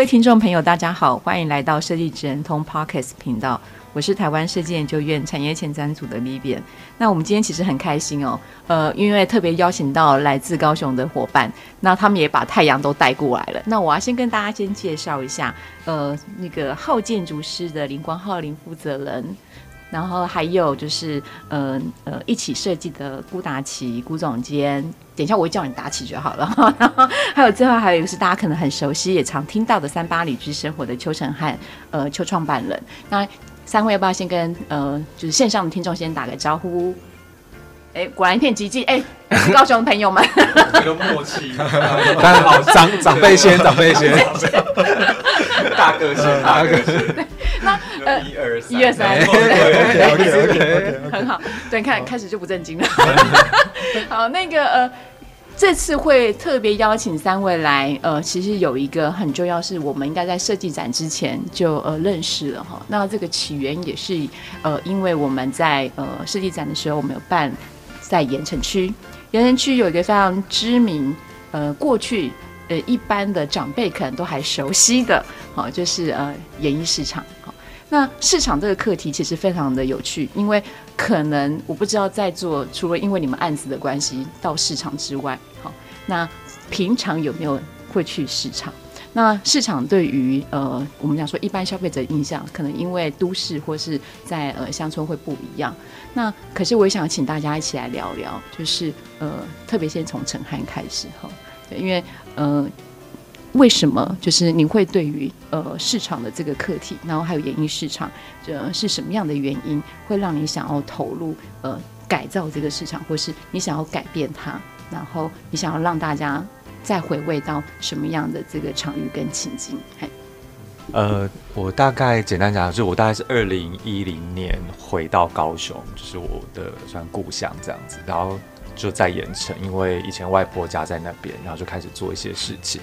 各位听众朋友，大家好，欢迎来到设计职人通 Podcast 频道。我是台湾设计研究院产业前瞻组的 Vivian。那我们今天其实很开心哦，呃，因为特别邀请到来自高雄的伙伴，那他们也把太阳都带过来了。那我要先跟大家先介绍一下，呃，那个浩建筑师的林光浩林负责人。然后还有就是，呃呃，一起设计的顾达奇顾总监，等一下我会叫你达奇就好了。然后还有最后还有一个是大家可能很熟悉也常听到的三八旅居生活的邱承翰，呃，邱创办人。那三位要不要先跟呃就是线上的听众先打个招呼？哎，果然一片寂静。哎，高雄朋友们，这个默契，好，长长辈先，长辈先，大哥先，大哥先。一二三，一二三，对，OK OK，很好。对，看开始就不正经了。好，那个呃，这次会特别邀请三位来，呃，其实有一个很重要，是我们应该在设计展之前就呃认识了哈。那这个起源也是呃，因为我们在呃设计展的时候，我们有办在盐城区，盐城区有一个非常知名，呃，过去呃一般的长辈可能都还熟悉的，好，就是呃演艺市场。那市场这个课题其实非常的有趣，因为可能我不知道在座除了因为你们案子的关系到市场之外，好，那平常有没有会去市场？那市场对于呃我们讲说一般消费者印象，可能因为都市或是在呃乡村会不一样。那可是我也想请大家一起来聊聊，就是呃特别先从陈汉开始哈，对，因为呃。为什么就是您会对于呃市场的这个课题，然后还有演艺市场，这是什么样的原因会让你想要投入呃改造这个市场，或是你想要改变它，然后你想要让大家再回味到什么样的这个场域跟情境？嘿，呃，我大概简单讲，就是我大概是二零一零年回到高雄，就是我的算故乡这样子，然后就在盐城，因为以前外婆家在那边，然后就开始做一些事情。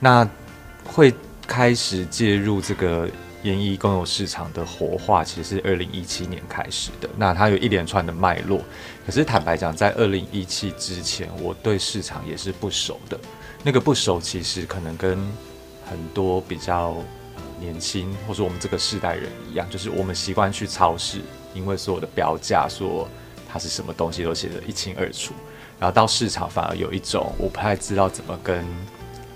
那会开始介入这个盐艺公有市场的活化，其实是二零一七年开始的。那它有一连串的脉络。可是坦白讲，在二零一七之前，我对市场也是不熟的。那个不熟，其实可能跟很多比较年轻，或者我们这个世代人一样，就是我们习惯去超市，因为所有的标价说它是什么东西都写得一清二楚。然后到市场，反而有一种我不太知道怎么跟。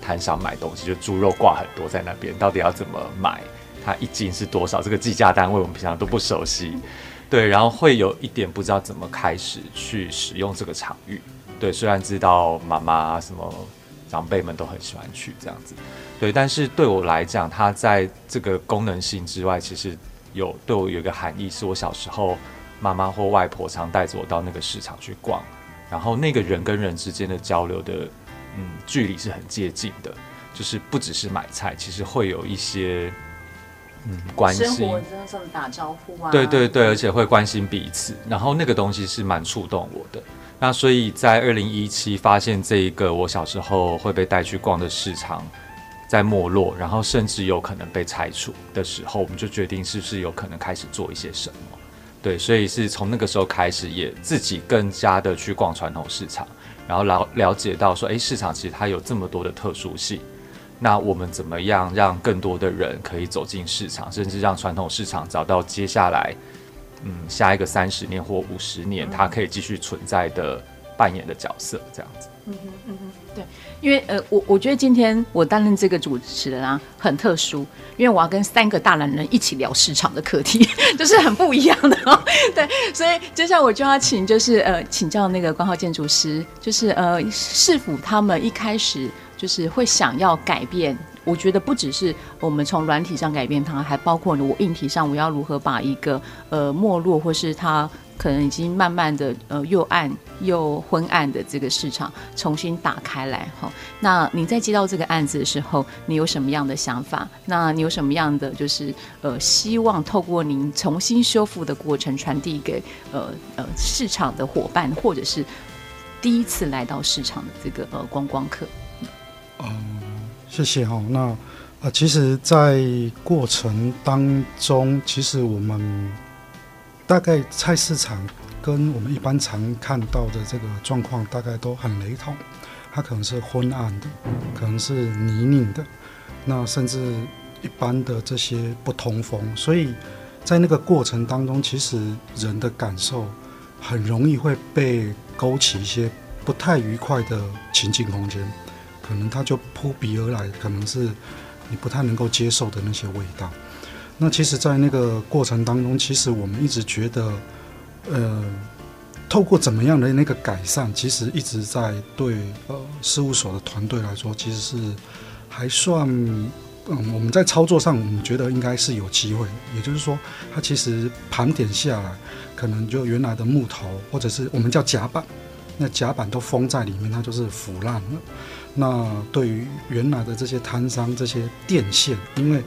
摊上买东西，就猪肉挂很多在那边，到底要怎么买？它一斤是多少？这个计价单位我们平常都不熟悉，对，然后会有一点不知道怎么开始去使用这个场域。对，虽然知道妈妈什么长辈们都很喜欢去这样子，对，但是对我来讲，它在这个功能性之外，其实有对我有一个含义，是我小时候妈妈或外婆常带着我到那个市场去逛，然后那个人跟人之间的交流的。嗯，距离是很接近的，就是不只是买菜，其实会有一些嗯关系，生活真的这么打招呼啊，对对对，而且会关心彼此，然后那个东西是蛮触动我的。那所以在二零一七发现这一个我小时候会被带去逛的市场在没落，然后甚至有可能被拆除的时候，我们就决定是不是有可能开始做一些什么。对，所以是从那个时候开始，也自己更加的去逛传统市场。然后了了解到说，哎，市场其实它有这么多的特殊性，那我们怎么样让更多的人可以走进市场，甚至让传统市场找到接下来，嗯，下一个三十年或五十年，它可以继续存在的扮演的角色，这样子。嗯哼，嗯哼，对，因为呃，我我觉得今天我担任这个主持人啊，很特殊，因为我要跟三个大男人一起聊市场的课题，就是很不一样的哦。对，所以接下来我就要请，就是呃，请教那个光浩建筑师，就是呃，是否他们一开始就是会想要改变？我觉得不只是我们从软体上改变它，还包括我硬体上，我要如何把一个呃没落或是它可能已经慢慢的呃又暗又昏暗的这个市场重新打开来哈。那你在接到这个案子的时候，你有什么样的想法？那你有什么样的就是呃希望透过您重新修复的过程传递给呃呃市场的伙伴，或者是第一次来到市场的这个呃观光客？嗯，谢谢哈。那呃，其实，在过程当中，其实我们大概菜市场跟我们一般常看到的这个状况，大概都很雷同。它可能是昏暗的，可能是泥泞的，那甚至一般的这些不通风。所以在那个过程当中，其实人的感受很容易会被勾起一些不太愉快的情境空间，可能它就扑鼻而来，可能是。你不太能够接受的那些味道，那其实，在那个过程当中，其实我们一直觉得，呃，透过怎么样的那个改善，其实一直在对呃事务所的团队来说，其实是还算，嗯，我们在操作上，我们觉得应该是有机会。也就是说，它其实盘点下来，可能就原来的木头，或者是我们叫甲板，那甲板都封在里面，它就是腐烂了。那对于原来的这些摊商、这些电线，因为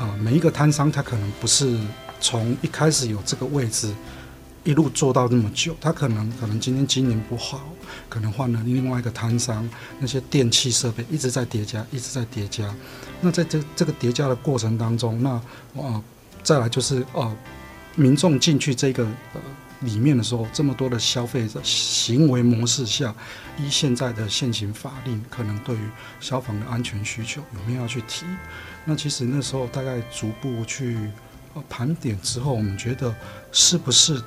啊、每一个摊商他可能不是从一开始有这个位置一路做到那么久，他可能可能今天经营不好，可能换了另外一个摊商，那些电器设备一直在叠加，一直在叠加。那在这这个叠加的过程当中，那啊、呃，再来就是啊、呃，民众进去这个呃。里面的时候，这么多的消费者行为模式下，依现在的现行法令，可能对于消防的安全需求有没有要去提？那其实那时候大概逐步去盘点之后，我们觉得是不是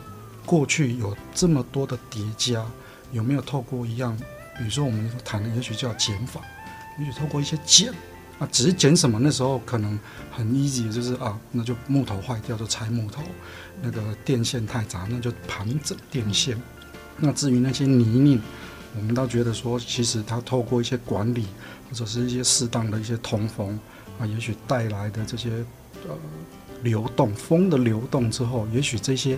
过去有这么多的叠加，有没有透过一样，比如说我们谈的也许叫减法，也许透过一些减。只是捡什么？那时候可能很 easy，就是啊，那就木头坏掉就拆木头，那个电线太杂，那就盘整电线。那至于那些泥泞，我们倒觉得说，其实它透过一些管理，或者是一些适当的一些通风啊，也许带来的这些呃流动风的流动之后，也许这些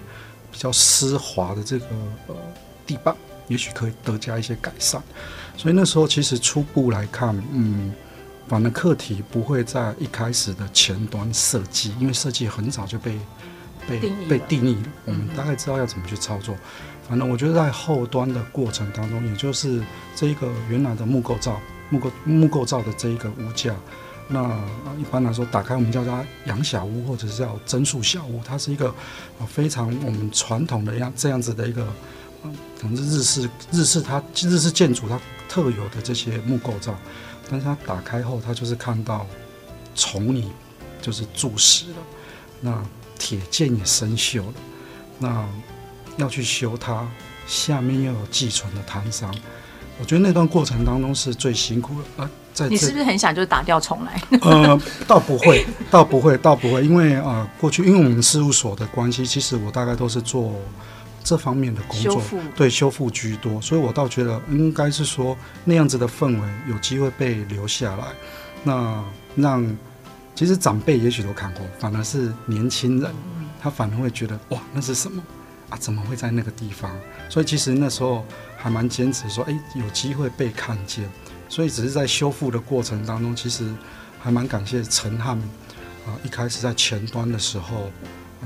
比较湿滑的这个呃地板，也许可以得加一些改善。所以那时候其实初步来看，嗯。反正课题不会在一开始的前端设计，因为设计很早就被被定被定义了，我们大概知道要怎么去操作。反正我觉得在后端的过程当中，也就是这一个原来的木构造、木构木构造的这一个屋架，那一般来说打开我们叫它洋小屋或者是叫增塑小屋，它是一个非常我们传统的样这样子的一个，可能是日式日式它日式建筑它特有的这些木构造。但是他打开后，他就是看到虫蚁就是蛀死了，那铁剑也生锈了，那要去修它，下面又有寄存的摊商，我觉得那段过程当中是最辛苦的啊。在你是不是很想就是打掉重来？呃，倒不会，倒不会，倒不会，因为啊、呃，过去因为我们事务所的关系，其实我大概都是做。这方面的工作，对修复居多，所以我倒觉得应该是说那样子的氛围有机会被留下来，那让其实长辈也许都看过，反而是年轻人，他反而会觉得哇，那是什么啊？怎么会在那个地方？所以其实那时候还蛮坚持说，哎，有机会被看见，所以只是在修复的过程当中，其实还蛮感谢陈汉啊，一开始在前端的时候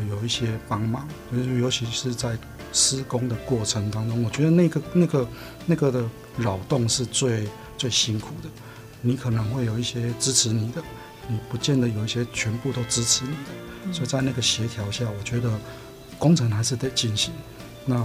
有一些帮忙，就是尤其是在。施工的过程当中，我觉得那个、那个、那个的扰动是最最辛苦的。你可能会有一些支持你的，你不见得有一些全部都支持你的。嗯、所以在那个协调下，我觉得工程还是得进行。那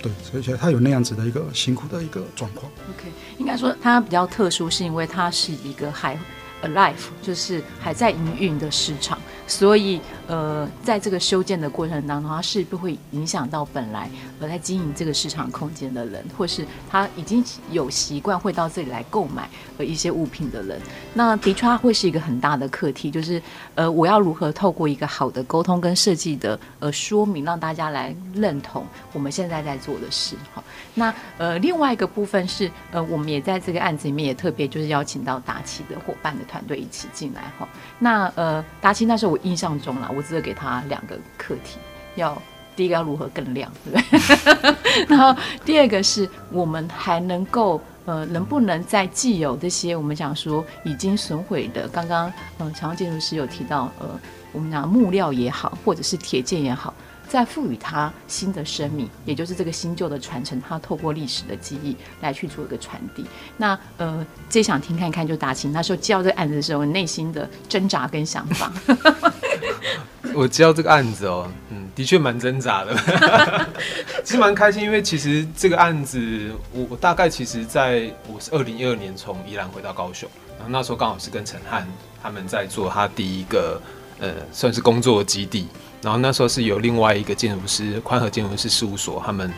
对，所以觉得他有那样子的一个辛苦的一个状况。OK，应该说它比较特殊，是因为它是一个还 alive，就是还在营运的市场。所以，呃，在这个修建的过程当中，它是不会影响到本来呃在经营这个市场空间的人，或是他已经有习惯会到这里来购买呃一些物品的人。那的确，它会是一个很大的课题，就是呃，我要如何透过一个好的沟通跟设计的呃说明，让大家来认同我们现在在做的事。好，那呃，另外一个部分是呃，我们也在这个案子里面也特别就是邀请到达奇的伙伴的团队一起进来哈。那呃，达奇那时候。我印象中啦，我只给他两个课题，要第一个要如何更亮，对不对？然后第二个是我们还能够呃，能不能在既有这些我们讲说已经损毁的，刚刚嗯，常常建筑师有提到呃，我们讲木料也好，或者是铁件也好。再赋予它新的生命，也就是这个新旧的传承，它透过历史的记忆来去做一个传递。那呃，最想听看看就达清那时候接到这个案子的时候，内心的挣扎跟想法。我接到这个案子哦，嗯，的确蛮挣扎的，其实蛮开心，因为其实这个案子，我我大概其实在我是二零一二年从宜兰回到高雄，然后那时候刚好是跟陈汉他们在做他第一个呃，算是工作基地。然后那时候是由另外一个建筑师宽和建筑师事务所他们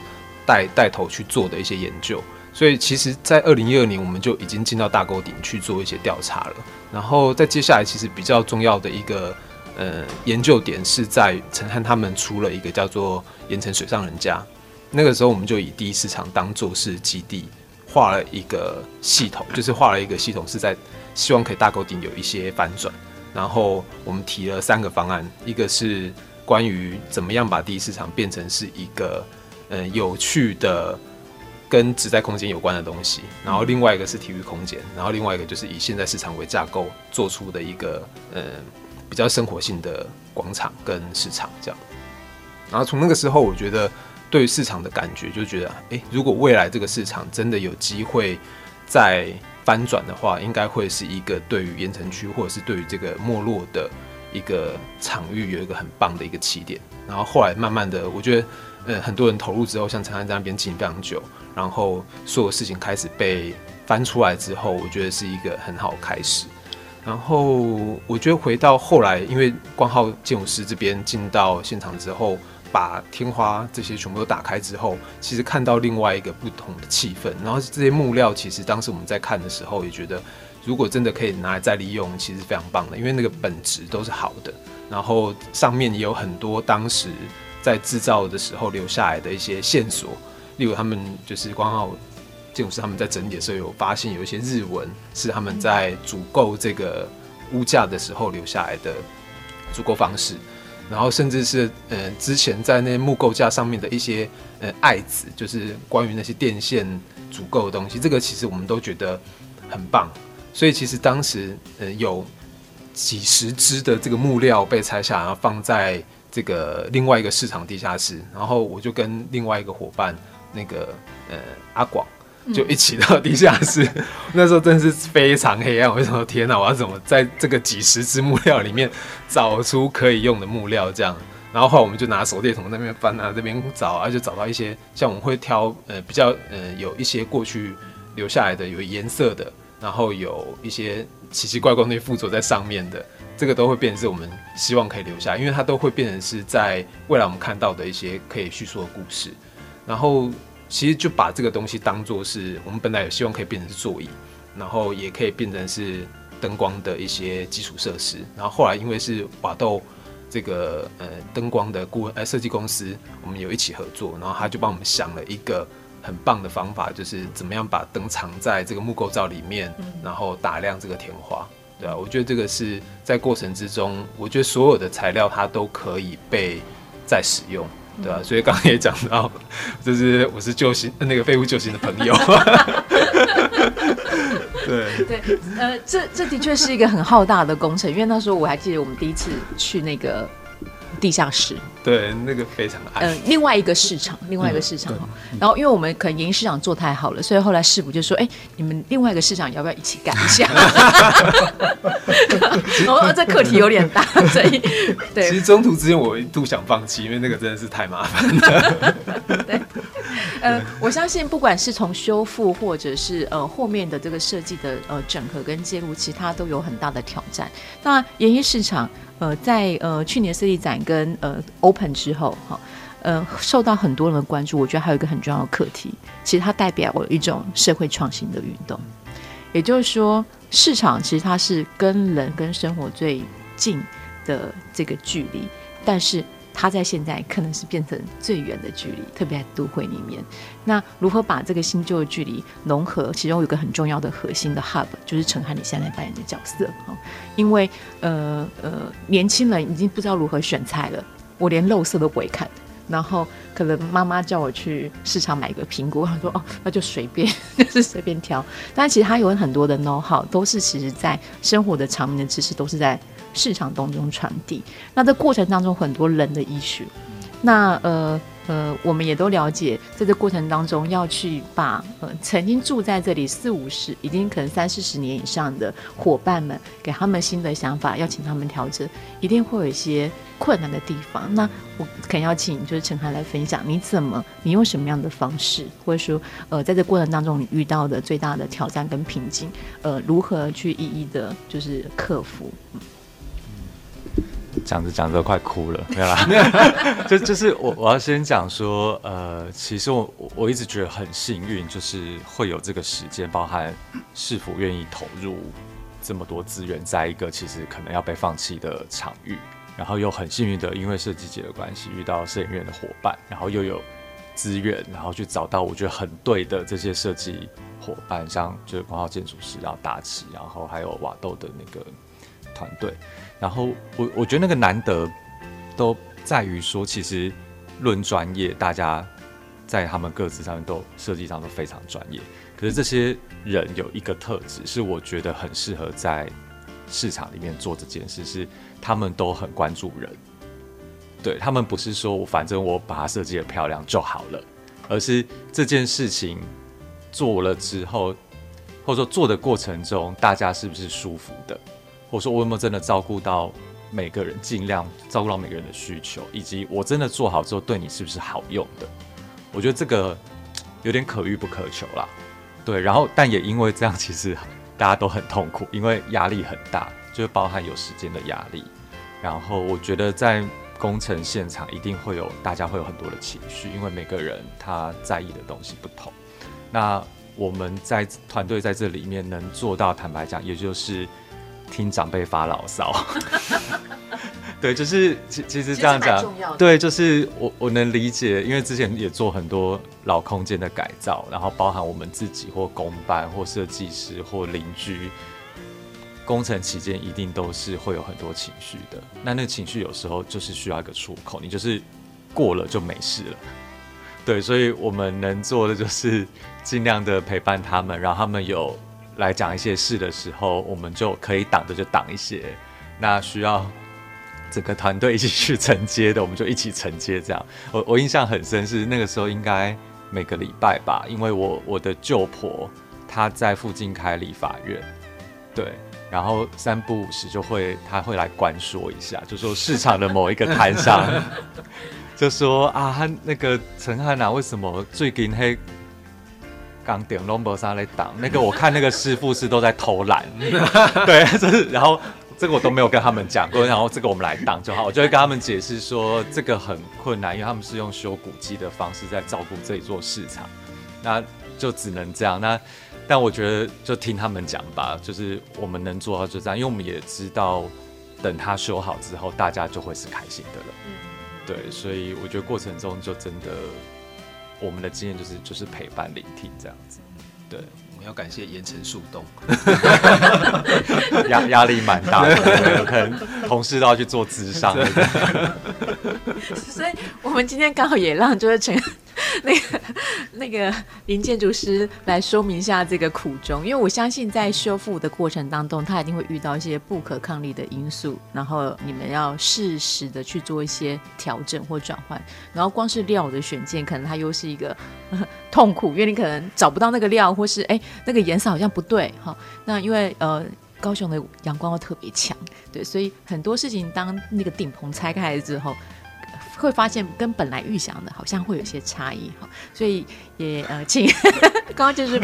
带带头去做的一些研究，所以其实，在二零一二年我们就已经进到大沟顶去做一些调查了。然后在接下来，其实比较重要的一个呃研究点是在陈汉他们出了一个叫做盐埕水上人家，那个时候我们就以第一市场当做是基地，画了一个系统，就是画了一个系统是在希望可以大沟顶有一些反转。然后我们提了三个方案，一个是。关于怎么样把第一市场变成是一个嗯有趣的跟质在空间有关的东西，然后另外一个是体育空间，然后另外一个就是以现在市场为架构做出的一个嗯比较生活性的广场跟市场这样。然后从那个时候，我觉得对于市场的感觉就觉得，诶，如果未来这个市场真的有机会再翻转的话，应该会是一个对于盐城区或者是对于这个没落的。一个场域有一个很棒的一个起点，然后后来慢慢的，我觉得，呃，很多人投入之后，像陈汉在那边经营非常久，然后所有事情开始被翻出来之后，我觉得是一个很好的开始。然后我觉得回到后来，因为光浩建筑师这边进到现场之后，把天花这些全部都打开之后，其实看到另外一个不同的气氛。然后这些木料，其实当时我们在看的时候，也觉得。如果真的可以拿来再利用，其实非常棒的，因为那个本质都是好的。然后上面也有很多当时在制造的时候留下来的一些线索，例如他们就是光浩建筑师他们在整理的时候有发现有一些日文是他们在组构这个屋架的时候留下来的组构方式，然后甚至是呃之前在那木构架上面的一些呃爱子，就是关于那些电线组构的东西，这个其实我们都觉得很棒。所以其实当时，呃，有几十只的这个木料被拆下，然后放在这个另外一个市场地下室，然后我就跟另外一个伙伴，那个呃阿广，就一起到地下室。嗯、那时候真是非常黑暗，我就说天哪，我要怎么在这个几十只木料里面找出可以用的木料？这样，然后后来我们就拿手电筒那边翻啊，这边找啊，就找到一些像我们会挑呃比较呃有一些过去留下来的有颜色的。然后有一些奇奇怪怪的附着在上面的，这个都会变成是我们希望可以留下，因为它都会变成是在未来我们看到的一些可以叙述的故事。然后其实就把这个东西当做是我们本来有希望可以变成是座椅，然后也可以变成是灯光的一些基础设施。然后后来因为是瓦豆这个呃灯光的顾问呃设计公司，我们有一起合作，然后他就帮我们想了一个。很棒的方法就是怎么样把灯藏在这个木构造里面，然后打亮这个天花，对啊，我觉得这个是在过程之中，我觉得所有的材料它都可以被再使用，对啊，所以刚刚也讲到，就是我是救星那个废物救星的朋友，对。对，呃，这这的确是一个很浩大的工程，因为那时候我还记得我们第一次去那个。地下室，对，那个非常暗。嗯、呃，另外一个市场，另外一个市场、嗯、然后，因为我们可能营运市场做太好了，所以后来市府就说：“哎、欸，你们另外一个市场要不要一起干一下？” 哦，这课题有点大，所以对。其实中途之间我一度想放弃，因为那个真的是太麻烦了。对。呃，我相信不管是从修复，或者是呃后面的这个设计的呃整合跟介入，其他都有很大的挑战。那演艺市场。呃，在呃去年设计展跟呃 open 之后，哈，呃受到很多人的关注。我觉得还有一个很重要的课题，其实它代表了一种社会创新的运动。也就是说，市场其实它是跟人跟生活最近的这个距离，但是。它在现在可能是变成最远的距离，特别在都会里面。那如何把这个新旧的距离融合？其中有个很重要的核心的 hub，就是陈汉你现在扮演的角色。因为呃呃，年轻人已经不知道如何选菜了，我连肉色都不会看。然后可能妈妈叫我去市场买个苹果，他说哦，那就随便，就 是随便挑。但其实他有很多的 know how，都是其实在生活的场面的知识，都是在市场当中传递。那这过程当中，很多人的医学，那呃。呃，我们也都了解，在这过程当中要去把呃曾经住在这里四五十，已经可能三四十年以上的伙伴们，给他们新的想法，要请他们调整，一定会有一些困难的地方。那我可能要请就是陈涵来分享，你怎么，你用什么样的方式，或者说呃在这过程当中你遇到的最大的挑战跟瓶颈，呃，如何去一一的，就是克服。讲着讲着快哭了，没有啦，就就是我我要先讲说，呃，其实我我一直觉得很幸运，就是会有这个时间，包含是否愿意投入这么多资源在一个其实可能要被放弃的场域，然后又很幸运的因为设计节的关系遇到摄影院的伙伴，然后又有资源，然后去找到我觉得很对的这些设计伙伴，像就是光浩建筑师，然后大奇，然后还有瓦豆的那个团队。然后我我觉得那个难得，都在于说，其实论专业，大家在他们各自上面都设计上都非常专业。可是这些人有一个特质，是我觉得很适合在市场里面做这件事，是他们都很关注人。对，他们不是说我反正我把它设计的漂亮就好了，而是这件事情做了之后，或者说做的过程中，大家是不是舒服的？我说我有没有真的照顾到每个人，尽量照顾到每个人的需求，以及我真的做好之后对你是不是好用的？我觉得这个有点可遇不可求啦。对，然后但也因为这样，其实大家都很痛苦，因为压力很大，就是包含有时间的压力。然后我觉得在工程现场一定会有大家会有很多的情绪，因为每个人他在意的东西不同。那我们在团队在这里面能做到，坦白讲，也就是。听长辈发牢骚，对，就是其其实这样讲，对，就是我我能理解，因为之前也做很多老空间的改造，然后包含我们自己或工班或设计师或邻居，工程期间一定都是会有很多情绪的。那那个情绪有时候就是需要一个出口，你就是过了就没事了。对，所以我们能做的就是尽量的陪伴他们，让他们有。来讲一些事的时候，我们就可以挡的就挡一些，那需要整个团队一起去承接的，我们就一起承接。这样，我我印象很深是那个时候应该每个礼拜吧，因为我我的舅婆她在附近开理发院，对，然后三不五时就会他会来关说一下，就说市场的某一个摊商 就说啊，那个陈汉啊，为什么最近黑？刚点龙博沙来挡那个，我看那个师傅是都在偷懒，对，就是然后这个我都没有跟他们讲过，然后这个我们来挡就好，我就会跟他们解释说这个很困难，因为他们是用修古迹的方式在照顾这一座市场，那就只能这样。那但我觉得就听他们讲吧，就是我们能做到就这样，因为我们也知道等他修好之后，大家就会是开心的了。对，所以我觉得过程中就真的。我们的经验就是就是陪伴聆听这样子，对，我们要感谢盐城树洞，压压力蛮大的，有可能同事都要去做智商，所以我们今天刚好也让就是成。那个那个林建筑师来说明一下这个苦衷，因为我相信在修复的过程当中，他一定会遇到一些不可抗力的因素，然后你们要适时的去做一些调整或转换。然后光是料的选件，可能它又是一个 痛苦，因为你可能找不到那个料，或是哎那个颜色好像不对哈。那因为呃高雄的阳光又特别强，对，所以很多事情当那个顶棚拆开来之后。会发现跟本来预想的好像会有些差异哈，所以也呃，请 刚刚就是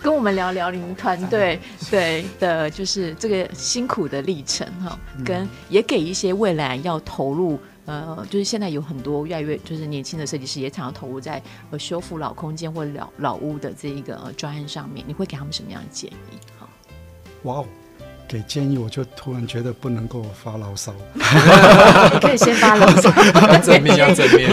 跟我们聊聊你们团队 对的，就是这个辛苦的历程哈，跟也给一些未来要投入呃，就是现在有很多越来越就是年轻的设计师也想要投入在呃修复老空间或老老屋的这一个专案上面，你会给他们什么样的建议？哈，哇哦。给建议，我就突然觉得不能够发牢骚。你 可以先发牢骚，正面要正面。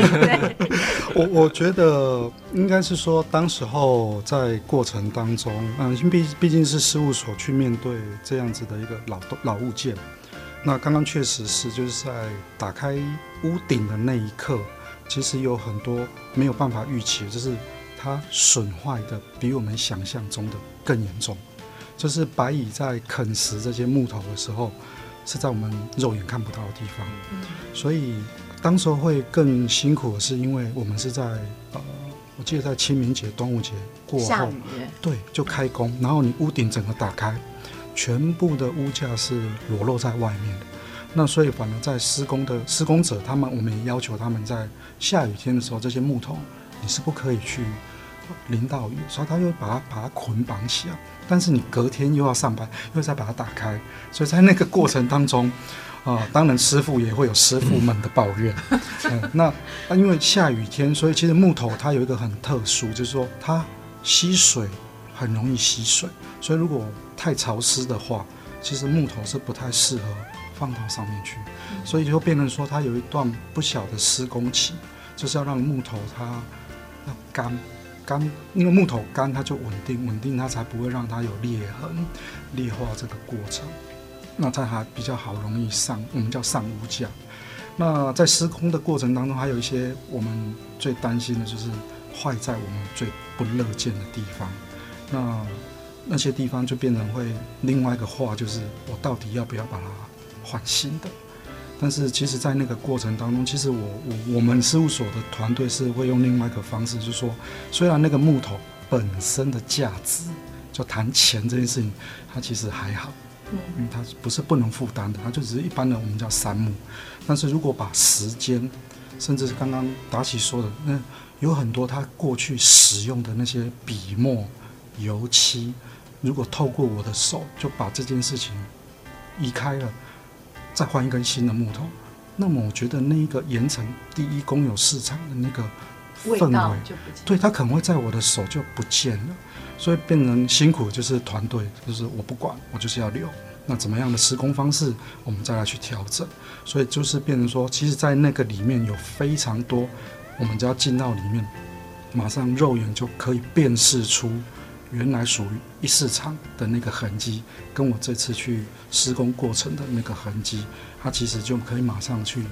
我我觉得应该是说，当时候在过程当中，嗯，毕毕竟是事务所去面对这样子的一个老老物件。那刚刚确实是就是在打开屋顶的那一刻，其实有很多没有办法预期，就是它损坏的比我们想象中的更严重。就是白蚁在啃食这些木头的时候，是在我们肉眼看不到的地方，所以当时候会更辛苦，是因为我们是在呃，我记得在清明节、端午节过后，对，就开工，然后你屋顶整个打开，全部的屋架是裸露在外面的。那所以反而在施工的施工者，他们我们也要求他们在下雨天的时候，这些木头你是不可以去淋到雨，所以他又把它把它捆绑起来。但是你隔天又要上班，又再把它打开，所以在那个过程当中，啊、呃，当然师傅也会有师傅们的抱怨。嗯，那那因为下雨天，所以其实木头它有一个很特殊，就是说它吸水很容易吸水，所以如果太潮湿的话，其实木头是不太适合。放到上面去，所以就变成说，它有一段不小的施工期，就是要让木头它要干干，因为木头干它就稳定，稳定它才不会让它有裂痕、裂化这个过程，那它还比较好容易上，我们叫上屋架。那在施工的过程当中，还有一些我们最担心的就是坏在我们最不乐见的地方，那那些地方就变成会另外一个话，就是我到底要不要把它。换新的，但是其实，在那个过程当中，其实我我我们事务所的团队是会用另外一个方式，就是说，虽然那个木头本身的价值，就谈钱这件事情，它其实还好，嗯，因为它不是不能负担的，它就只是一般的我们叫杉木，但是如果把时间，甚至是刚刚达喜说的，那有很多他过去使用的那些笔墨、油漆，如果透过我的手就把这件事情移开了。再换一根新的木头，那么我觉得那一个盐城第一公有市场的那个氛围，对，它可能会在我的手就不见了，所以变成辛苦就是团队，就是我不管，我就是要留。那怎么样的施工方式，我们再来去调整。所以就是变成说，其实，在那个里面有非常多，我们只要进到里面，马上肉眼就可以辨识出。原来属于一市场的那个痕迹，跟我这次去施工过程的那个痕迹，它其实就可以马上去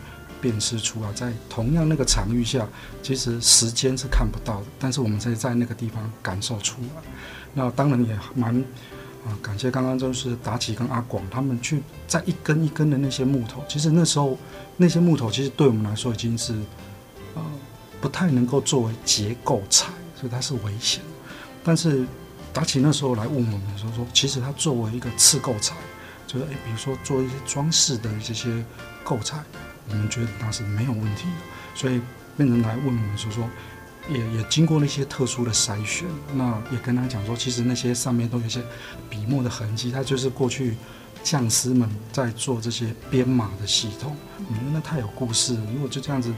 辨识出来。在同样那个场域下，其实时间是看不到的，但是我们可以在那个地方感受出来。那当然也蛮啊，感谢刚刚就是达奇跟阿广他们去在一根一根的那些木头，其实那时候那些木头其实对我们来说已经是呃不太能够作为结构材，所以它是危险，但是。达奇那时候来问我们的时候说，其实它作为一个次构材，就是诶，比如说做一些装饰的这些构材，我们觉得那是没有问题的。所以变成来问我们说说，也也经过那些特殊的筛选，那也跟他讲说，其实那些上面都有一些笔墨的痕迹，它就是过去匠师们在做这些编码的系统。嗯那太有故事了，如果就这样子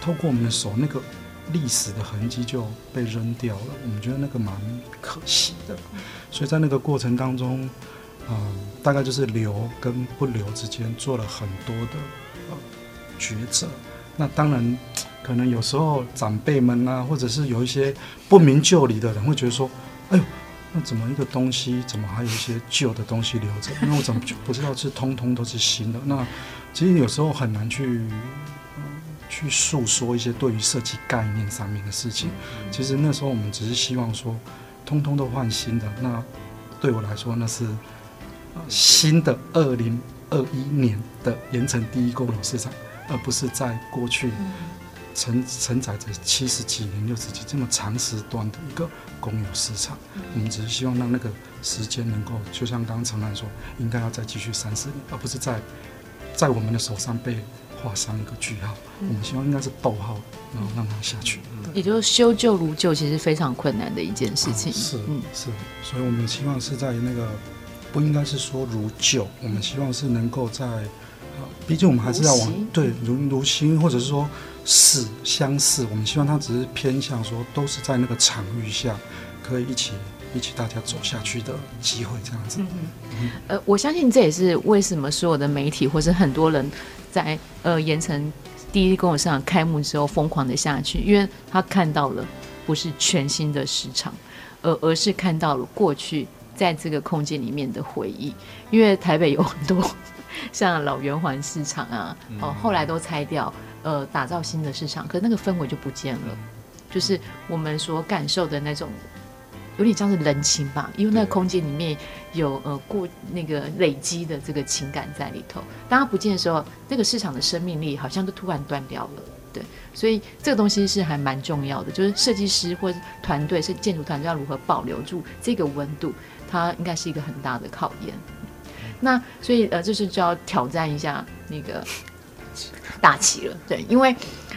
透过我们的手那个。历史的痕迹就被扔掉了，我们觉得那个蛮可惜的。所以在那个过程当中，嗯、呃，大概就是留跟不留之间做了很多的呃抉择。那当然，可能有时候长辈们啊，或者是有一些不明就里的人会觉得说：“哎呦，那怎么一个东西，怎么还有一些旧的东西留着？那我怎么就不知道是通通都是新的？”那其实有时候很难去。去诉说一些对于设计概念上面的事情，其实那时候我们只是希望说，通通都换新的。那对我来说，那是新的二零二一年的盐城第一公有市场，而不是在过去承承载着七十几年、六十几这么长时段的一个公有市场。我们只是希望让那个时间能够，就像刚刚陈兰说，应该要再继续三十年，而不是在在我们的手上被。画上一个句号，我们希望应该是逗号，然后让它下去。也就是修旧如旧，其实非常困难的一件事情。啊、是，嗯，是，所以我们希望是在那个，不应该是说如旧，我们希望是能够在，毕竟我们还是要往对如如新，或者是说似相似。我们希望它只是偏向说，都是在那个场域下，可以一起一起大家走下去的机会，这样子。嗯嗯。呃，我相信这也是为什么所有的媒体或是很多人。在呃盐城第一公有市场开幕之后疯狂的下去，因为他看到了不是全新的市场，而而是看到了过去在这个空间里面的回忆。因为台北有很多像老圆环市场啊，哦后来都拆掉，呃打造新的市场，可那个氛围就不见了，就是我们所感受的那种。有点像是人情吧，因为那个空间里面有呃过那个累积的这个情感在里头。当它不见的时候，那个市场的生命力好像就突然断掉了。对，所以这个东西是还蛮重要的，就是设计师或者团队是建筑团队要如何保留住这个温度，它应该是一个很大的考验。那所以呃，就是就要挑战一下那个大旗了。对，因为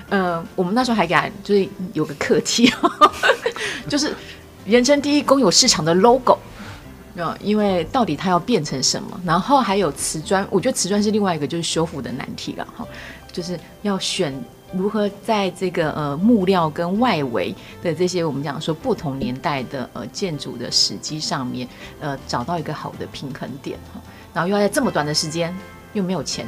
呃，我们那时候还敢就是有个课题，就是。人称第一公有市场的 logo，啊，因为到底它要变成什么？然后还有瓷砖，我觉得瓷砖是另外一个就是修复的难题了哈，就是要选如何在这个呃木料跟外围的这些我们讲说不同年代的呃建筑的时机上面，呃找到一个好的平衡点哈，然后又要在这么短的时间，又没有钱。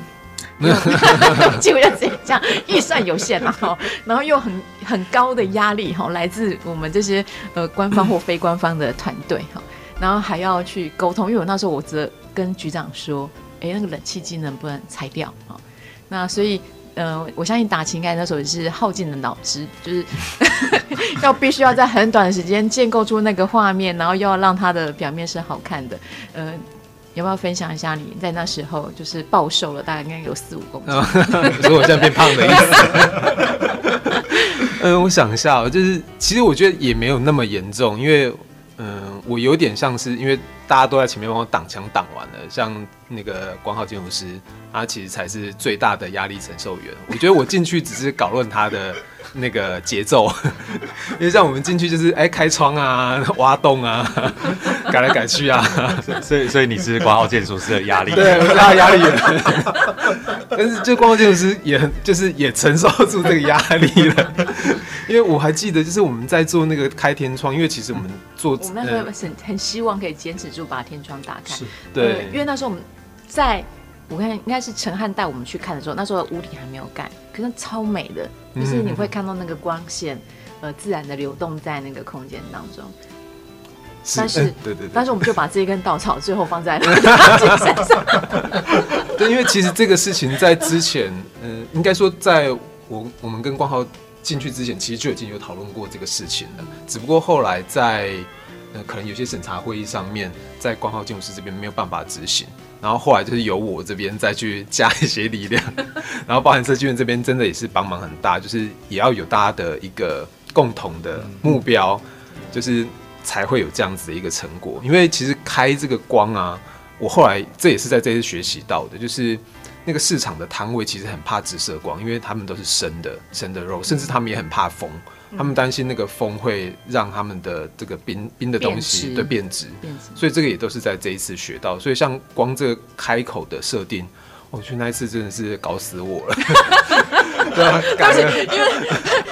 基本上这样，预算有限嘛，然后又很很高的压力哈，来自我们这些呃官方或非官方的团队哈，然后还要去沟通，因为我那时候我则跟局长说，哎，那个冷气机能不能拆掉啊？那所以呃，我相信达勤应该那时候也是耗尽了脑汁，就是 要必须要在很短的时间建构出那个画面，然后又要让它的表面是好看的，呃。有没有分享一下你在那时候就是暴瘦了，大概应该有四五公斤，所以我现在变胖的意思。嗯，我想一下，就是其实我觉得也没有那么严重，因为嗯，我有点像是因为大家都在前面帮我挡墙挡完了，像那个光浩建筑师，他其实才是最大的压力承受员。我觉得我进去只是搞乱他的。那个节奏，因为像我们进去就是哎开窗啊、挖洞啊、改来改去啊，所以所以你是光浩建筑师的压力，对，我是他的压力源。但是就光浩建筑师也很就是也承受住这个压力了，因为我还记得就是我们在做那个开天窗，因为其实我们做我们那时候很很希望可以坚持住把天窗打开，对、嗯，因为那时候我们在。我看应该是陈汉带我们去看的时候，那时候屋顶还没有盖，可是超美的，就是你会看到那个光线，呃，自然的流动在那个空间当中。是但是，欸、对对对，但是我们就把这一根稻草最后放在了身上。对，因为其实这个事情在之前，嗯、呃，应该说在我我们跟光浩进去之前，其实就已经有讨论过这个事情了，只不过后来在呃可能有些审查会议上面，在光浩建筑师这边没有办法执行。然后后来就是由我这边再去加一些力量，然后包含设计院这边真的也是帮忙很大，就是也要有大家的一个共同的目标，就是才会有这样子的一个成果。因为其实开这个光啊，我后来这也是在这次学习到的，就是那个市场的摊位其实很怕直射光，因为他们都是生的生的肉，甚至他们也很怕风。他们担心那个风会让他们的这个冰冰的东西对变质，所以这个也都是在这一次学到。所以像光这个开口的设定，我去那一次真的是搞死我了。对啊，但是因为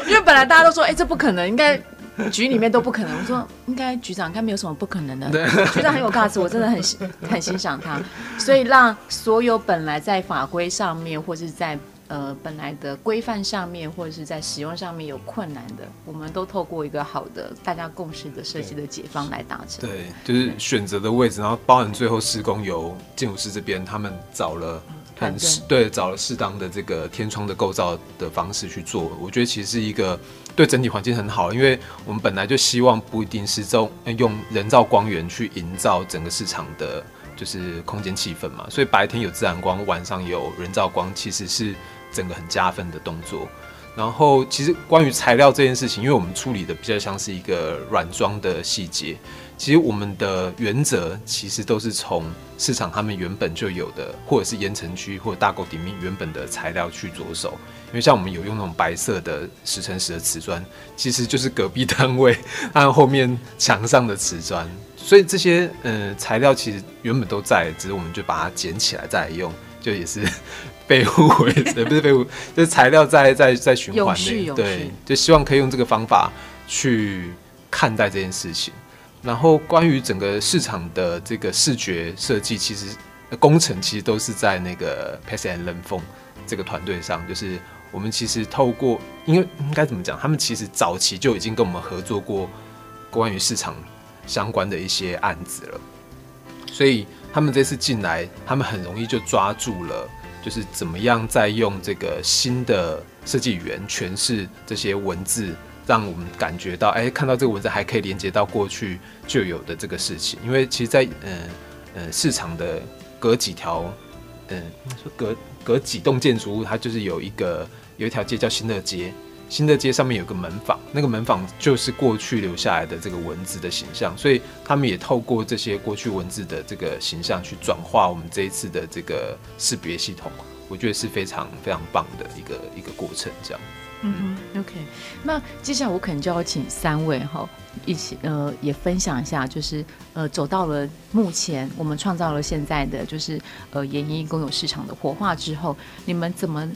因为本来大家都说，哎、欸，这不可能，应该 局里面都不可能。我说应该局长应该没有什么不可能的，局长很有价值，我真的很很欣赏他。所以让所有本来在法规上面或是在呃，本来的规范上面或者是在使用上面有困难的，我们都透过一个好的大家共识的设计的解方来达成。对，就是选择的位置，然后包含最后施工由建筑师这边他们找了很适对找了适当的这个天窗的构造的方式去做，我觉得其实是一个对整体环境很好，因为我们本来就希望不一定是用用人造光源去营造整个市场的就是空间气氛嘛，所以白天有自然光，晚上有人造光，其实是。整个很加分的动作，然后其实关于材料这件事情，因为我们处理的比较像是一个软装的细节，其实我们的原则其实都是从市场他们原本就有的，或者是盐城区或者大沟底面原本的材料去着手。因为像我们有用那种白色的十乘十的瓷砖，其实就是隔壁单位 按后面墙上的瓷砖，所以这些呃材料其实原本都在，只是我们就把它捡起来再来用，就也是。废物为主，不是废物，就是材料在在在循环内，对，就希望可以用这个方法去看待这件事情。然后关于整个市场的这个视觉设计，其实工程其实都是在那个 Pest and Lem-Foam 这个团队上，就是我们其实透过，因为应该怎么讲，他们其实早期就已经跟我们合作过关于市场相关的一些案子了，所以他们这次进来，他们很容易就抓住了。就是怎么样再用这个新的设计语言诠释这些文字，让我们感觉到，哎，看到这个文字还可以连接到过去就有的这个事情。因为其实在，在嗯呃市场的隔几条，嗯，说隔隔几栋建筑物，它就是有一个有一条街叫新乐街。新的街上面有个门坊，那个门坊就是过去留下来的这个文字的形象，所以他们也透过这些过去文字的这个形象去转化我们这一次的这个识别系统，我觉得是非常非常棒的一个一个过程。这样，嗯哼，OK，那接下来我可能就要请三位哈一起呃也分享一下，就是呃走到了目前我们创造了现在的就是呃演艺公有市场的活化之后，你们怎么？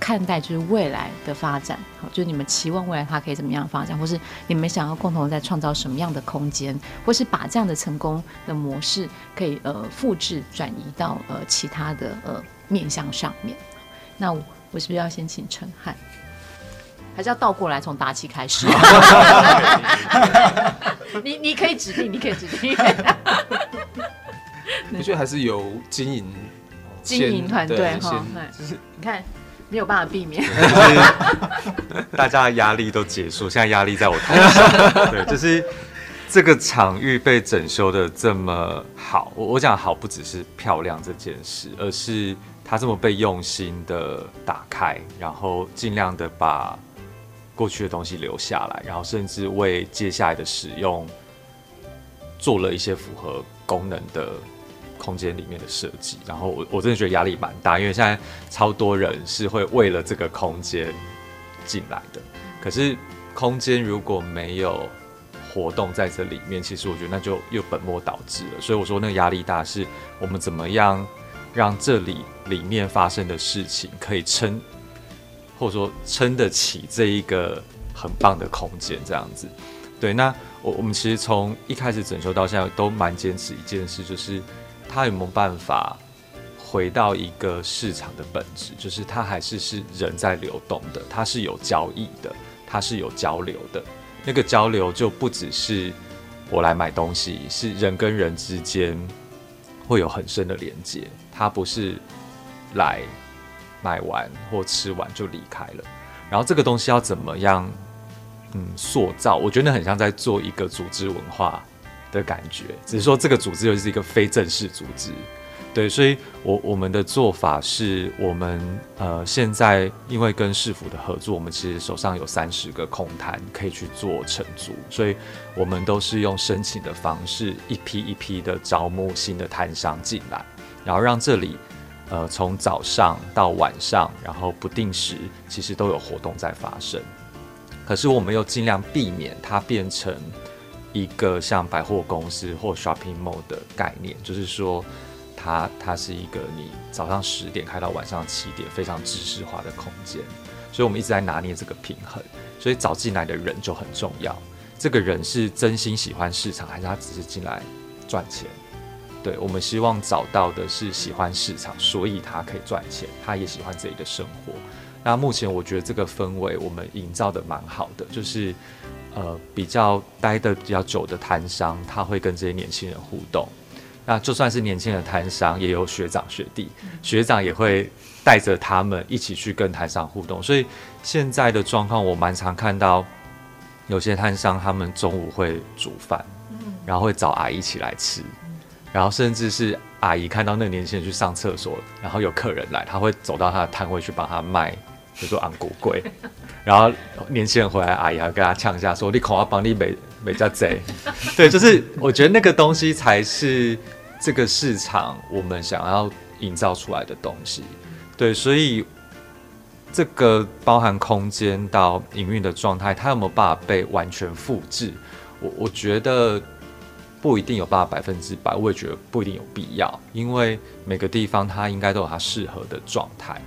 看待就是未来的发展，好，就是你们期望未来它可以怎么样发展，或是你们想要共同在创造什么样的空间，或是把这样的成功的模式可以呃复制转移到呃其他的呃面向上面。那我，是不是要先请陈翰，还是要倒过来从达奇开始？你你可以指定，你可以指定。我觉得还是有经营经营团队哈，就是你看。没有办法避免，大家的压力都结束，现在压力在我头上。对，就是这个场域被整修的这么好，我我讲好不只是漂亮这件事，而是它这么被用心的打开，然后尽量的把过去的东西留下来，然后甚至为接下来的使用做了一些符合功能的。空间里面的设计，然后我我真的觉得压力蛮大，因为现在超多人是会为了这个空间进来的。可是空间如果没有活动在这里面，其实我觉得那就又本末倒置了。所以我说那个压力大，是我们怎么样让这里里面发生的事情可以撑，或者说撑得起这一个很棒的空间，这样子。对，那我我们其实从一开始整修到现在都蛮坚持一件事，就是。它有没有办法回到一个市场的本质？就是它还是是人在流动的，它是有交易的，它是有交流的。那个交流就不只是我来买东西，是人跟人之间会有很深的连接。它不是来买完或吃完就离开了。然后这个东西要怎么样？嗯，塑造，我觉得很像在做一个组织文化。的感觉，只是说这个组织又是一个非正式组织，对，所以我我们的做法是我们呃现在因为跟市府的合作，我们其实手上有三十个空摊可以去做承租，所以我们都是用申请的方式，一批一批的招募新的摊商进来，然后让这里呃从早上到晚上，然后不定时其实都有活动在发生，可是我们又尽量避免它变成。一个像百货公司或 shopping mall 的概念，就是说它，它是一个你早上十点开到晚上七点，非常知识化的空间。所以我们一直在拿捏这个平衡。所以找进来的人就很重要。这个人是真心喜欢市场，还是他只是进来赚钱？对，我们希望找到的是喜欢市场，所以他可以赚钱，他也喜欢自己的生活。那目前我觉得这个氛围我们营造的蛮好的，就是。呃，比较待的比较久的摊商，他会跟这些年轻人互动。那就算是年轻的摊商，也有学长学弟，学长也会带着他们一起去跟摊商互动。所以现在的状况，我蛮常看到有些摊商他们中午会煮饭，然后会找阿姨一起来吃，然后甚至是阿姨看到那个年轻人去上厕所，然后有客人来，他会走到他的摊位去帮他卖，比如说昂古贵。然后年轻人回来，阿姨还跟他呛一下，说：“你恐怕帮你美美家贼。”对，就是我觉得那个东西才是这个市场我们想要营造出来的东西。对，所以这个包含空间到营运的状态，它有没有办法被完全复制？我我觉得不一定有办法百分之百，我也觉得不一定有必要，因为每个地方它应该都有它适合的状态。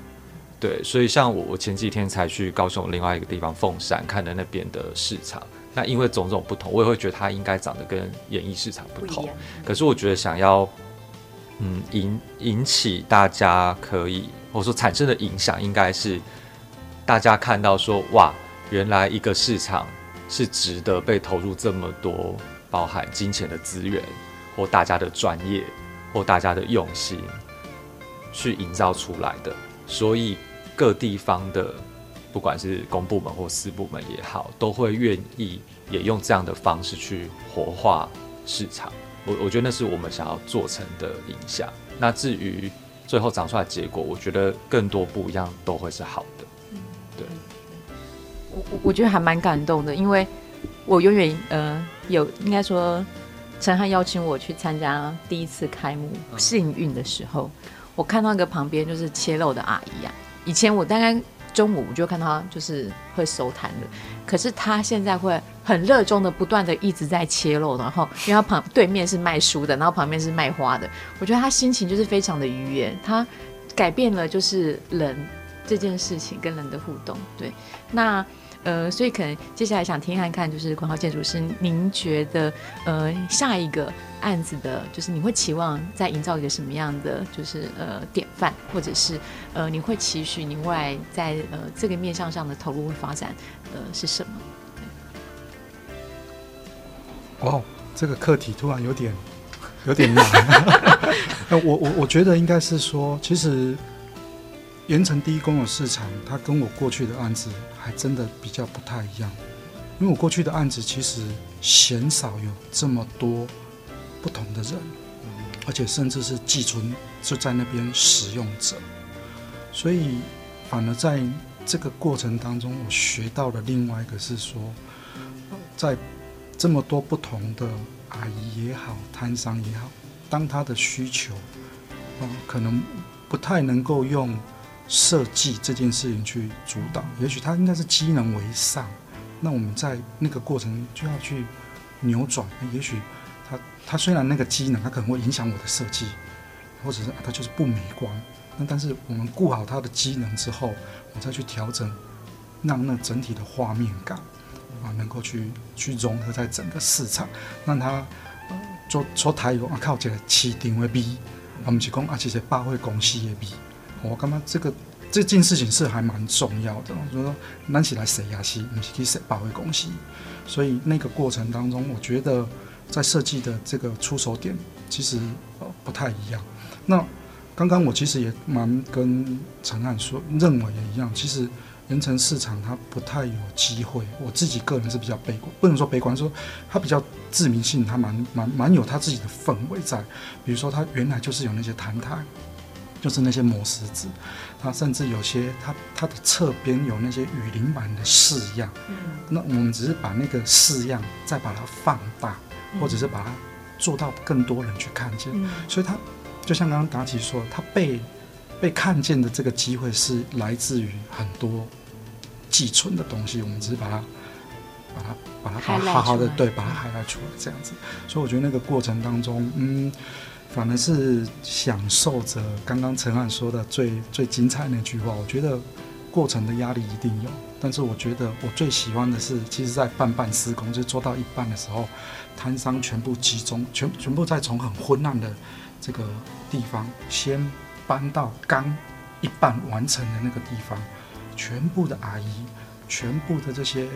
对，所以像我，我前几天才去高雄另外一个地方凤山看的那边的市场，那因为种种不同，我也会觉得它应该长得跟演艺市场不同。不可是我觉得想要，嗯，引引起大家可以或者说产生的影响，应该是大家看到说，哇，原来一个市场是值得被投入这么多包含金钱的资源，或大家的专业，或大家的用心去营造出来的，所以。各地方的，不不管是公部门或私部门也好，都会愿意也用这样的方式去活化市场。我我觉得那是我们想要做成的影响。那至于最后长出来的结果，我觉得更多不一样都会是好的。对，我我觉得还蛮感动的，因为我永远呃有应该说，陈汉邀请我去参加第一次开幕幸运的时候，我看到一个旁边就是切肉的阿姨、啊。以前我大概中午我就看到他就是会收摊的，可是他现在会很热衷的不断的一直在切肉，然后因为他旁对面是卖书的，然后旁边是卖花的，我觉得他心情就是非常的愉悦，他改变了就是人这件事情跟人的互动，对，那。呃，所以可能接下来想听看看，就是冠豪建筑师，您觉得呃下一个案子的，就是你会期望再营造一个什么样的，就是呃典范，或者是呃你会期许你未来在呃这个面向上的投入会发展呃是什么？哇，这个课题突然有点有点难。我我我觉得应该是说，其实。盐城第一公有市场，它跟我过去的案子还真的比较不太一样，因为我过去的案子其实鲜少有这么多不同的人，而且甚至是寄存就在那边使用者，所以反而在这个过程当中，我学到了另外一个是说，在这么多不同的阿姨也好，摊商也好，当他的需求啊，可能不太能够用。设计这件事情去主导，也许它应该是机能为上，那我们在那个过程就要去扭转。也许它它虽然那个机能它可能会影响我的设计，或者是它就是不美观，那但是我们顾好它的机能之后，我再去调整，让那整体的画面感啊能够去去融合在整个市场，让它做做台有啊靠这个市场的美，我们是讲啊这些百货公司的美。我感觉这个这件事情是还蛮重要的，就是说拿起来谁呀？是不是去谁保卫公司？所以那个过程当中，我觉得在设计的这个出手点其实呃不太一样。那刚刚我其实也蛮跟承翰说，认为也一样。其实盐埕市场它不太有机会，我自己个人是比较悲观，不能说悲观，说它比较致命性，它蛮蛮蛮有它自己的氛围在。比如说它原来就是有那些摊台。就是那些磨石子，它甚至有些它它的侧边有那些雨林板的式样，嗯，那我们只是把那个式样再把它放大，嗯，或者是把它做到更多人去看见，嗯，所以它就像刚刚达奇说，它被被看见的这个机会是来自于很多寄存的东西，我们只是把它把它把它好好的对，把它 highlight 出来这样子，所以我觉得那个过程当中，嗯。反而是享受着刚刚陈翰说的最最精彩那句话。我觉得过程的压力一定有，但是我觉得我最喜欢的是，其实在半半施工，就做到一半的时候，摊商全部集中，全全部在从很昏暗的这个地方，先搬到刚一半完成的那个地方，全部的阿姨，全部的这些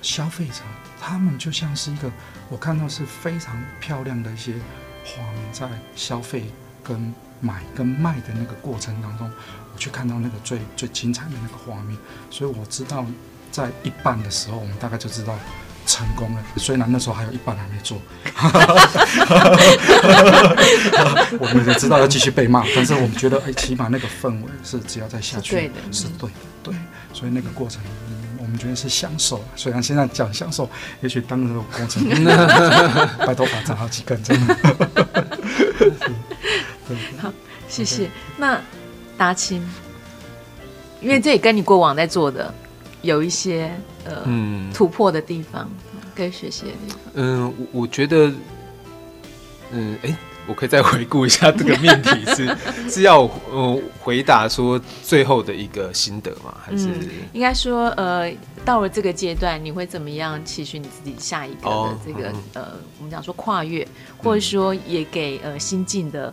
消费者，他们就像是一个，我看到是非常漂亮的一些。画面在消费跟买跟卖的那个过程当中，我去看到那个最最精彩的那个画面，所以我知道在一半的时候，我们大概就知道成功了。虽然那时候还有一半还没做，我们也知道要继续被骂，但是我们觉得，哎，起码那个氛围是只要再下去是对的，是对的，对。所以那个过程。我们觉得是享受，虽然现在讲享受，也许当那个工程白头发长好几根，真的。好，谢谢。那达清，因为这也跟你过往在做的有一些呃、嗯、突破的地方，可以学习的地方。嗯，我我觉得，嗯，哎。我可以再回顾一下这个命题是 是要呃回答说最后的一个心得吗？还是、嗯、应该说呃到了这个阶段你会怎么样期许你自己下一个的这个、哦、呃我们讲说跨越，或者说也给呃新进的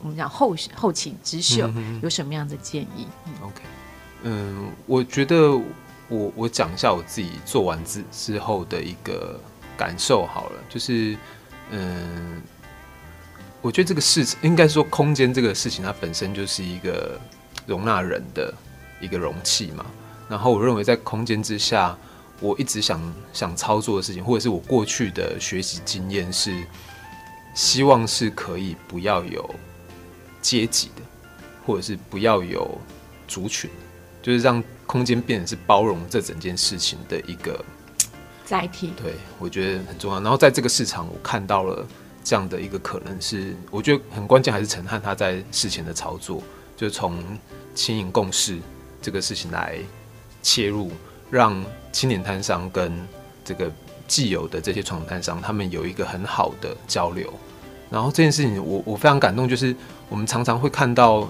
我们讲后后起之秀有什么样的建议、嗯、？OK，嗯，我觉得我我讲一下我自己做完之之后的一个感受好了，就是嗯。我觉得这个事情，应该说空间这个事情，它本身就是一个容纳人的一个容器嘛。然后我认为在空间之下，我一直想想操作的事情，或者是我过去的学习经验是，希望是可以不要有阶级的，或者是不要有族群，就是让空间变成是包容这整件事情的一个载体。对，我觉得很重要。然后在这个市场，我看到了这样的一个可能是，我觉得很关键，还是陈汉他在事前的操作，就从青银共事这个事情来切入，让青年摊商跟这个既有的这些传统摊商，他们有一个很好的交流。然后这件事情我，我非常感动，就是我们常常会看到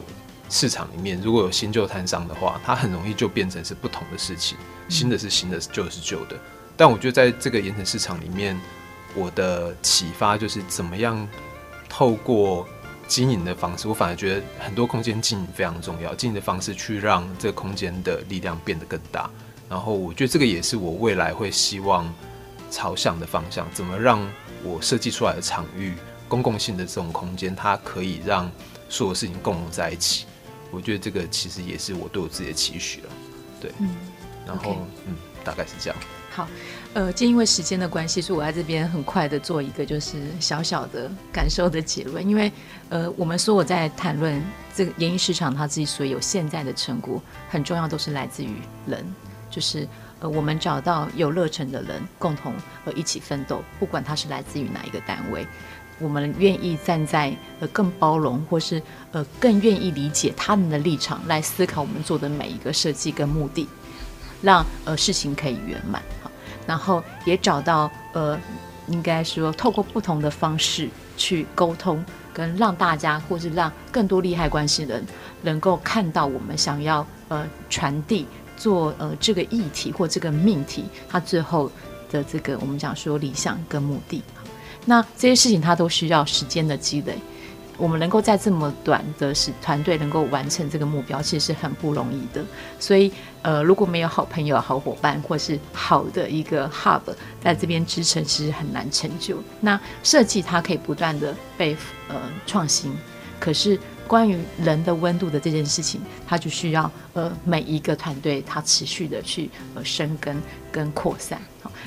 市场里面，如果有新旧摊商的话，它很容易就变成是不同的事情，新的是新的，旧的是旧的。但我觉得在这个盐城市场里面，我的启发就是怎么样透过经营的方式，我反而觉得很多空间经营非常重要，经营的方式去让这个空间的力量变得更大。然后我觉得这个也是我未来会希望朝向的方向，怎么让我设计出来的场域。公共性的这种空间，它可以让所有事情共融在一起。我觉得这个其实也是我对我自己的期许了。对，嗯，然后 okay. 嗯，大概是这样。好，呃，就因为时间的关系，所以我在这边很快的做一个就是小小的感受的结论。因为呃，我们说我在谈论这个演艺市场，它自己所有现在的成果，很重要都是来自于人，就是呃，我们找到有热忱的人，共同呃一起奋斗，不管他是来自于哪一个单位。我们愿意站在呃更包容，或是呃更愿意理解他们的立场来思考我们做的每一个设计跟目的，让呃事情可以圆满。然后也找到呃应该说透过不同的方式去沟通，跟让大家或是让更多利害关系人能够看到我们想要呃传递做呃这个议题或这个命题，它最后的这个我们讲说理想跟目的。那这些事情它都需要时间的积累，我们能够在这么短的时团队能够完成这个目标，其实是很不容易的。所以，呃，如果没有好朋友、好伙伴，或是好的一个 hub 在这边支撑，其实很难成就。那设计它可以不断的被呃创新，可是关于人的温度的这件事情，它就需要呃每一个团队它持续的去呃生根跟扩散。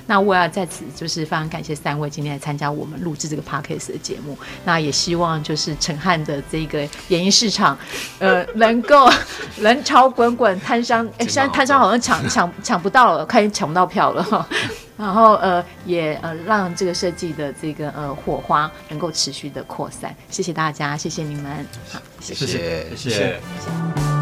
那我要在此就是非常感谢三位今天来参加我们录制这个 podcast 的节目。那也希望就是陈汉的这个演艺市场，呃，能够人潮滚滚，摊商哎，现在摊商好像抢抢抢不到了，快抢不到票了。然后呃，也呃让这个设计的这个呃火花能够持续的扩散。谢谢大家，谢谢你们，好，谢谢，谢谢。谢谢谢谢。